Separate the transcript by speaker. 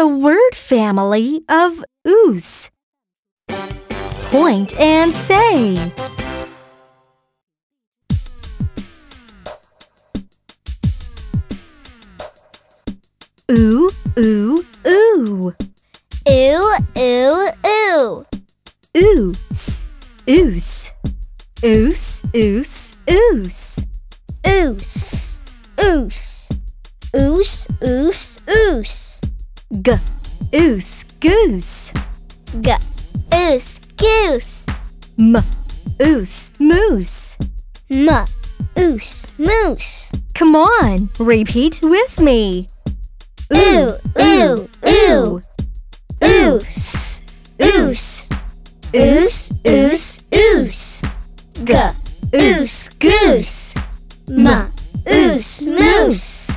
Speaker 1: the word family of oos. Point and say. Ooh, ooh, ooh.
Speaker 2: Ooh, ooh, ooh.
Speaker 1: Oos, oos. Oos, oos, oos.
Speaker 2: Oos, oos. Oos, oos, oos.
Speaker 1: G oose goose.
Speaker 2: G oose goose.
Speaker 1: M oose moose.
Speaker 2: M oose moose.
Speaker 1: Come on, repeat with me. Ooh ooh ooh.
Speaker 2: Oose
Speaker 1: oose. Oose oose
Speaker 2: oose. G
Speaker 1: oose goose.
Speaker 2: M oose moose.